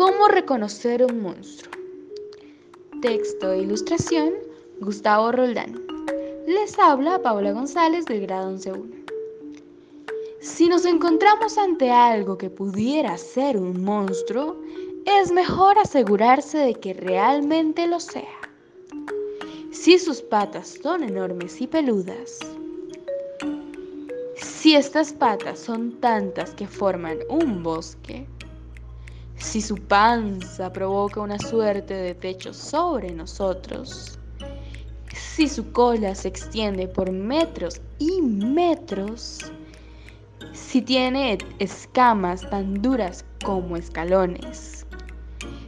¿Cómo reconocer un monstruo? Texto e ilustración, Gustavo Roldán. Les habla Paula González del grado 11.1. Si nos encontramos ante algo que pudiera ser un monstruo, es mejor asegurarse de que realmente lo sea. Si sus patas son enormes y peludas, si estas patas son tantas que forman un bosque, si su panza provoca una suerte de techo sobre nosotros, si su cola se extiende por metros y metros, si tiene escamas tan duras como escalones,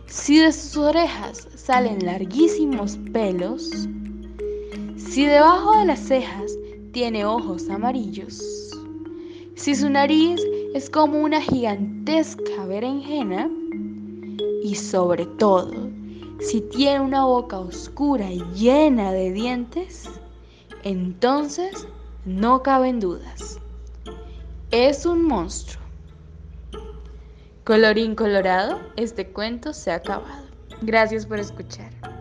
si de sus orejas salen larguísimos pelos, si debajo de las cejas tiene ojos amarillos, si su nariz es como una gigantesca berenjena y sobre todo, si tiene una boca oscura y llena de dientes, entonces no caben dudas. Es un monstruo. Colorín colorado, este cuento se ha acabado. Gracias por escuchar.